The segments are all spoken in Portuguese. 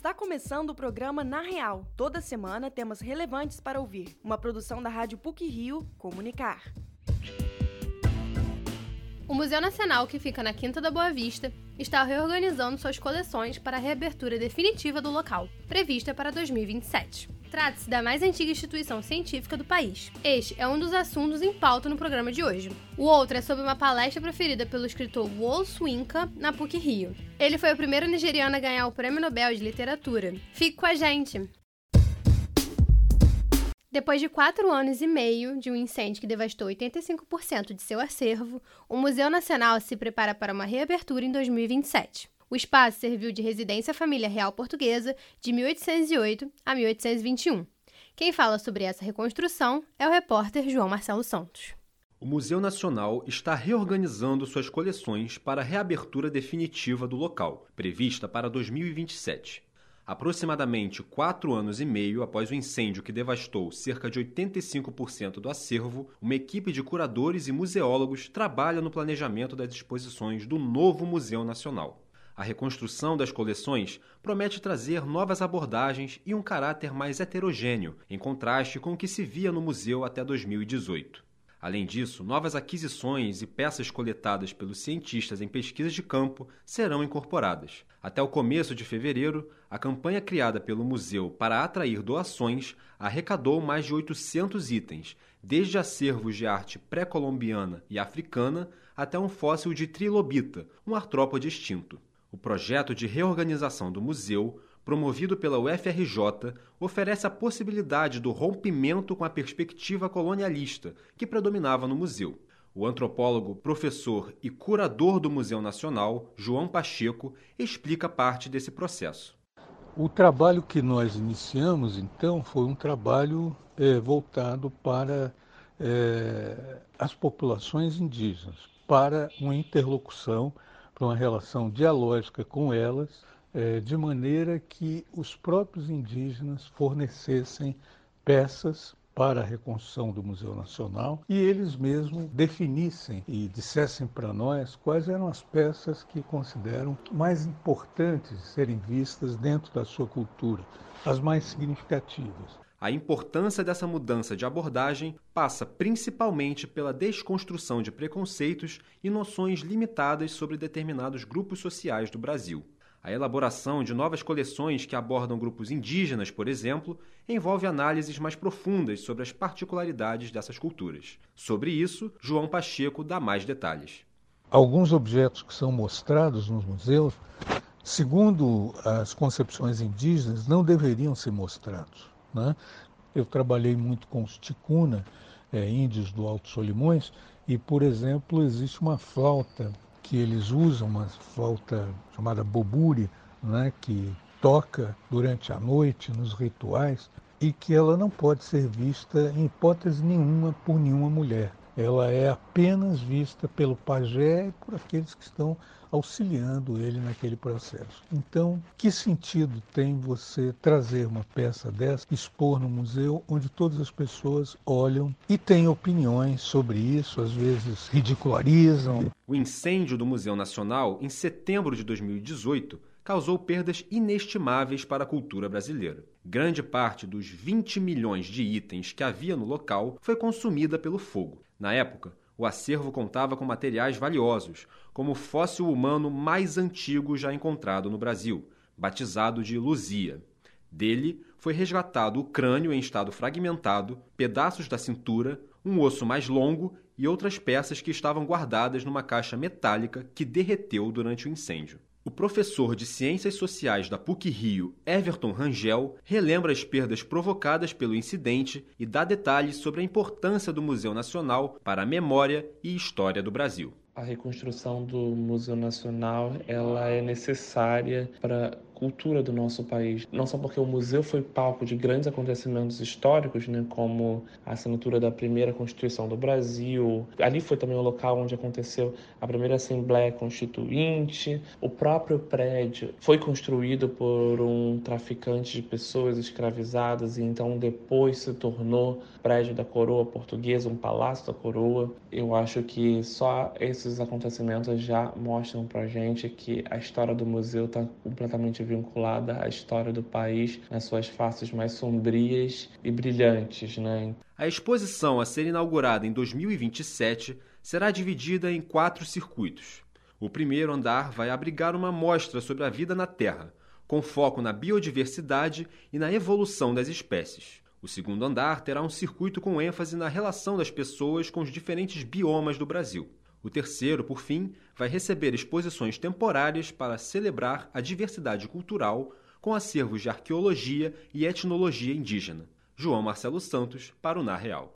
Está começando o programa Na Real. Toda semana temas relevantes para ouvir. Uma produção da Rádio PUC Rio Comunicar. O Museu Nacional, que fica na Quinta da Boa Vista, está reorganizando suas coleções para a reabertura definitiva do local, prevista para 2027. Trata-se da mais antiga instituição científica do país. Este é um dos assuntos em pauta no programa de hoje. O outro é sobre uma palestra preferida pelo escritor Wol Swinka na PUC Rio. Ele foi o primeiro nigeriano a ganhar o Prêmio Nobel de Literatura. Fique com a gente! Depois de quatro anos e meio de um incêndio que devastou 85% de seu acervo, o Museu Nacional se prepara para uma reabertura em 2027. O espaço serviu de residência à família real portuguesa de 1808 a 1821. Quem fala sobre essa reconstrução é o repórter João Marcelo Santos. O Museu Nacional está reorganizando suas coleções para a reabertura definitiva do local, prevista para 2027. Aproximadamente quatro anos e meio após o incêndio que devastou cerca de 85% do acervo, uma equipe de curadores e museólogos trabalha no planejamento das exposições do novo Museu Nacional. A reconstrução das coleções promete trazer novas abordagens e um caráter mais heterogêneo, em contraste com o que se via no museu até 2018. Além disso, novas aquisições e peças coletadas pelos cientistas em pesquisas de campo serão incorporadas. Até o começo de fevereiro, a campanha criada pelo museu para atrair doações arrecadou mais de 800 itens, desde acervos de arte pré-colombiana e africana até um fóssil de trilobita, um artrópode extinto. O projeto de reorganização do museu, promovido pela UFRJ, oferece a possibilidade do rompimento com a perspectiva colonialista que predominava no museu. O antropólogo, professor e curador do Museu Nacional, João Pacheco, explica parte desse processo. O trabalho que nós iniciamos, então, foi um trabalho é, voltado para é, as populações indígenas, para uma interlocução uma relação dialógica com elas, é, de maneira que os próprios indígenas fornecessem peças para a reconstrução do Museu Nacional e eles mesmos definissem e dissessem para nós quais eram as peças que consideram mais importantes serem vistas dentro da sua cultura, as mais significativas. A importância dessa mudança de abordagem passa principalmente pela desconstrução de preconceitos e noções limitadas sobre determinados grupos sociais do Brasil. A elaboração de novas coleções que abordam grupos indígenas, por exemplo, envolve análises mais profundas sobre as particularidades dessas culturas. Sobre isso, João Pacheco dá mais detalhes. Alguns objetos que são mostrados nos museus, segundo as concepções indígenas, não deveriam ser mostrados. Né? Eu trabalhei muito com os ticuna, é, índios do Alto Solimões, e, por exemplo, existe uma flauta que eles usam, uma flauta chamada boburi, né, que toca durante a noite nos rituais e que ela não pode ser vista em hipótese nenhuma por nenhuma mulher ela é apenas vista pelo pajé e por aqueles que estão auxiliando ele naquele processo. Então, que sentido tem você trazer uma peça dessa, expor no museu, onde todas as pessoas olham e têm opiniões sobre isso, às vezes ridicularizam? O incêndio do Museu Nacional, em setembro de 2018, causou perdas inestimáveis para a cultura brasileira. Grande parte dos 20 milhões de itens que havia no local foi consumida pelo fogo. Na época, o acervo contava com materiais valiosos, como o fóssil humano mais antigo já encontrado no Brasil, batizado de Luzia. Dele foi resgatado o crânio em estado fragmentado, pedaços da cintura, um osso mais longo e outras peças que estavam guardadas numa caixa metálica que derreteu durante o incêndio. O professor de Ciências Sociais da PUC-Rio, Everton Rangel, relembra as perdas provocadas pelo incidente e dá detalhes sobre a importância do Museu Nacional para a memória e história do Brasil. A reconstrução do Museu Nacional ela é necessária para cultura do nosso país. Não só porque o museu foi palco de grandes acontecimentos históricos, né, como a assinatura da primeira Constituição do Brasil. Ali foi também o local onde aconteceu a primeira Assembleia Constituinte. O próprio prédio foi construído por um traficante de pessoas escravizadas e então depois se tornou prédio da coroa portuguesa, um palácio da coroa. Eu acho que só esses acontecimentos já mostram pra gente que a história do museu está completamente vinculada à história do país nas suas faces mais sombrias e brilhantes. Né? A exposição a ser inaugurada em 2027 será dividida em quatro circuitos. O primeiro andar vai abrigar uma mostra sobre a vida na Terra, com foco na biodiversidade e na evolução das espécies. O segundo andar terá um circuito com ênfase na relação das pessoas com os diferentes biomas do Brasil. O terceiro, por fim, vai receber exposições temporárias para celebrar a diversidade cultural com acervos de arqueologia e etnologia indígena. João Marcelo Santos, para o Na Real.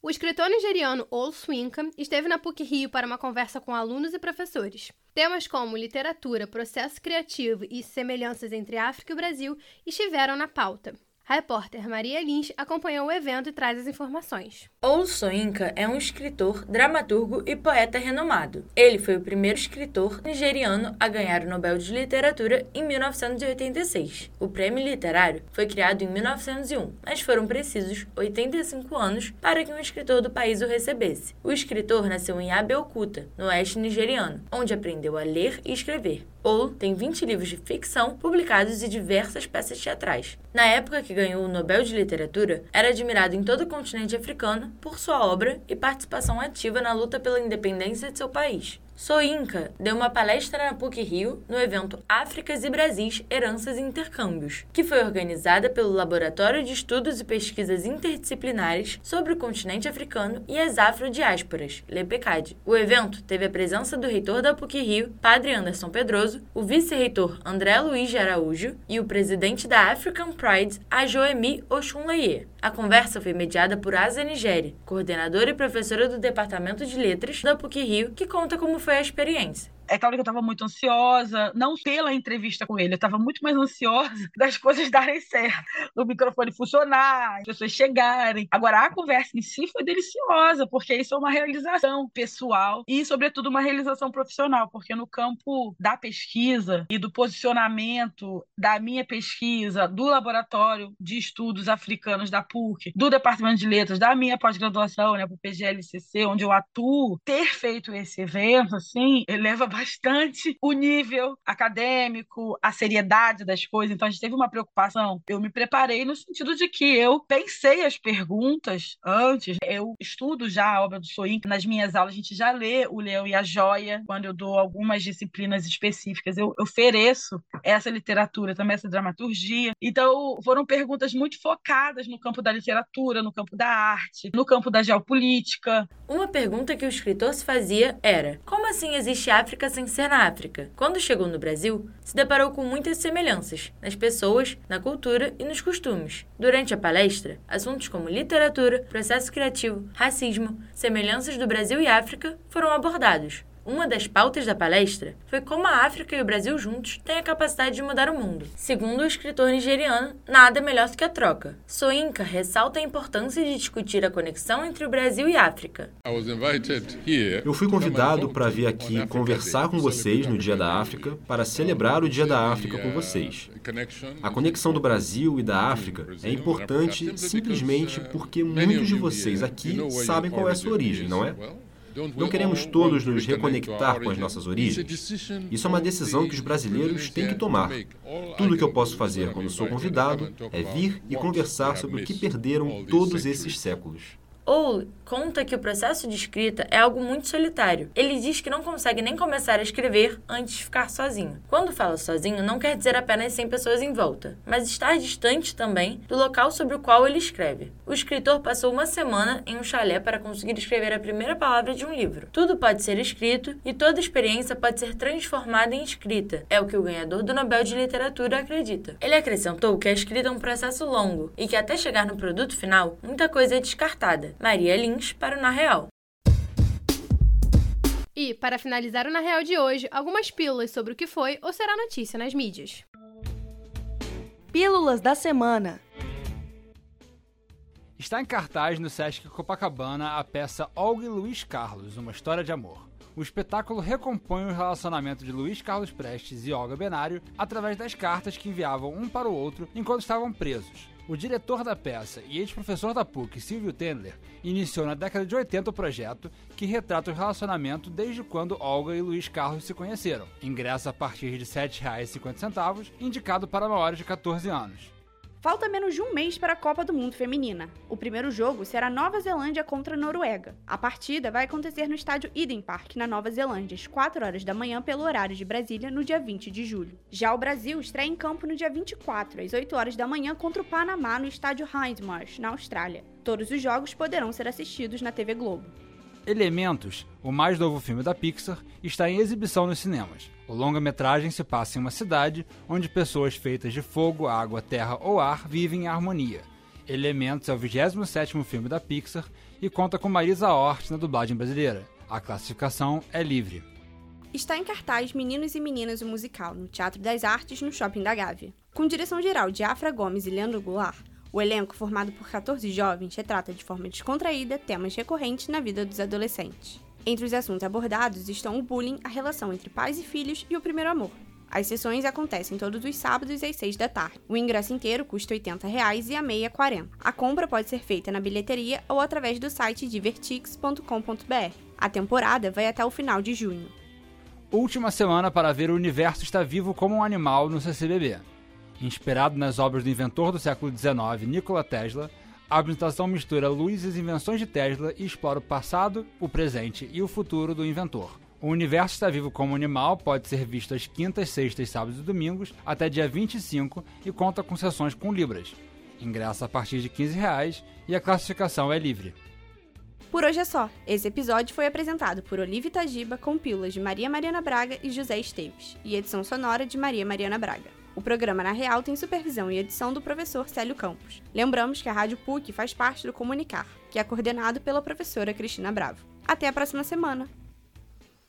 O escritor nigeriano Ol Swinka esteve na PUC-Rio para uma conversa com alunos e professores. Temas como literatura, processo criativo e semelhanças entre África e o Brasil estiveram na pauta. A repórter Maria Lins acompanhou o evento e traz as informações. Olu Soyinka é um escritor, dramaturgo e poeta renomado. Ele foi o primeiro escritor nigeriano a ganhar o Nobel de Literatura em 1986. O prêmio literário foi criado em 1901, mas foram precisos 85 anos para que um escritor do país o recebesse. O escritor nasceu em Abeokuta, no oeste nigeriano, onde aprendeu a ler e escrever. Ou tem 20 livros de ficção publicados e diversas peças teatrais. Na época que ganhou o Nobel de Literatura, era admirado em todo o continente africano por sua obra e participação ativa na luta pela independência de seu país. Soinka deu uma palestra na PUC Rio no evento Áfricas e Brasis Heranças e Intercâmbios, que foi organizada pelo Laboratório de Estudos e Pesquisas Interdisciplinares sobre o continente africano e as afrodiásporas, LEPECAD. O evento teve a presença do reitor da PUC Rio, Padre Anderson Pedroso, o vice-reitor André Luiz de Araújo e o presidente da African Pride, Ajoemi Oshunleye. A conversa foi mediada por Asa Nigeri, coordenadora e professora do Departamento de Letras da PUC Rio, que conta como foi a experiência. É claro que eu estava muito ansiosa, não pela entrevista com ele, eu estava muito mais ansiosa das coisas darem certo, do microfone funcionar, as pessoas chegarem. Agora, a conversa em si foi deliciosa, porque isso é uma realização pessoal e, sobretudo, uma realização profissional, porque no campo da pesquisa e do posicionamento da minha pesquisa, do laboratório de estudos africanos da PUC, do Departamento de Letras, da minha pós-graduação, né, para o PGLCC, onde eu atuo, ter feito esse evento, assim, eleva bastante o nível acadêmico, a seriedade das coisas. Então a gente teve uma preocupação. Eu me preparei no sentido de que eu pensei as perguntas antes. Eu estudo já a obra do Soin. Nas minhas aulas a gente já lê O Leão e a Joia. Quando eu dou algumas disciplinas específicas, eu ofereço essa literatura, também essa dramaturgia. Então foram perguntas muito focadas no campo da literatura, no campo da arte, no campo da geopolítica. Uma pergunta que o escritor se fazia era: como assim existe África sem ser na África. Quando chegou no Brasil, se deparou com muitas semelhanças nas pessoas, na cultura e nos costumes. Durante a palestra, assuntos como literatura, processo criativo, racismo, semelhanças do Brasil e África foram abordados. Uma das pautas da palestra foi como a África e o Brasil juntos têm a capacidade de mudar o mundo. Segundo o escritor nigeriano, nada é melhor do que a troca. Soinka ressalta a importância de discutir a conexão entre o Brasil e a África. Eu fui convidado para vir aqui conversar com vocês no Dia da África para celebrar o Dia da África com vocês. A conexão do Brasil e da África é importante simplesmente porque muitos de vocês aqui sabem qual é a sua origem, não é? Não queremos todos nos reconectar com as nossas origens. Isso é uma decisão que os brasileiros têm que tomar. Tudo o que eu posso fazer quando sou convidado é vir e conversar sobre o que perderam todos esses séculos. Ou conta que o processo de escrita é algo muito solitário. Ele diz que não consegue nem começar a escrever antes de ficar sozinho. Quando fala sozinho, não quer dizer apenas 100 pessoas em volta, mas estar distante também do local sobre o qual ele escreve. O escritor passou uma semana em um chalé para conseguir escrever a primeira palavra de um livro. Tudo pode ser escrito e toda experiência pode ser transformada em escrita. É o que o ganhador do Nobel de Literatura acredita. Ele acrescentou que a escrita é um processo longo e que até chegar no produto final, muita coisa é descartada. Maria Lins para o Na Real. E, para finalizar o Na Real de hoje, algumas pílulas sobre o que foi ou será notícia nas mídias. Pílulas da semana. Está em cartaz no Sesc Copacabana a peça Olga e Luiz Carlos, uma história de amor. O espetáculo recompõe o relacionamento de Luiz Carlos Prestes e Olga Benário através das cartas que enviavam um para o outro enquanto estavam presos. O diretor da peça e ex-professor da PUC, Silvio Tendler, iniciou na década de 80 o projeto que retrata o relacionamento desde quando Olga e Luiz Carlos se conheceram. Ingresso a partir de R$ 7,50, indicado para maiores de 14 anos. Falta menos de um mês para a Copa do Mundo Feminina. O primeiro jogo será Nova Zelândia contra Noruega. A partida vai acontecer no estádio Eden Park, na Nova Zelândia, às 4 horas da manhã pelo horário de Brasília, no dia 20 de julho. Já o Brasil estreia em campo no dia 24, às 8 horas da manhã, contra o Panamá no estádio Hindmarsh, na Austrália. Todos os jogos poderão ser assistidos na TV Globo. Elementos, o mais novo filme da Pixar, está em exibição nos cinemas. O longa-metragem se passa em uma cidade onde pessoas feitas de fogo, água, terra ou ar vivem em harmonia. Elementos é o 27º filme da Pixar e conta com Marisa Hort na dublagem brasileira. A classificação é livre. Está em cartaz Meninos e Meninas o Musical, no Teatro das Artes, no Shopping da Gávea. Com direção geral de Afra Gomes e Leandro Goulart, o elenco, formado por 14 jovens, retrata de forma descontraída temas recorrentes na vida dos adolescentes. Entre os assuntos abordados estão o bullying, a relação entre pais e filhos e o primeiro amor. As sessões acontecem todos os sábados às 6 da tarde. O ingresso inteiro custa 80 reais e a meia R$ 40. A compra pode ser feita na bilheteria ou através do site divertix.com.br. A temporada vai até o final de junho. Última semana para ver o universo está vivo como um animal no CCBB. Inspirado nas obras do inventor do século XIX, Nikola Tesla, a apresentação mistura luz e as invenções de Tesla e explora o passado, o presente e o futuro do inventor. O Universo Está Vivo como Animal pode ser visto às quintas, sextas, sábados e domingos até dia 25 e conta com sessões com libras. Ingresso a partir de 15 reais e a classificação é livre. Por hoje é só. Esse episódio foi apresentado por Olivia Tajiba com pílulas de Maria Mariana Braga e José Esteves e edição sonora de Maria Mariana Braga. O programa Na Real tem supervisão e edição do professor Célio Campos. Lembramos que a Rádio PUC faz parte do Comunicar, que é coordenado pela professora Cristina Bravo. Até a próxima semana!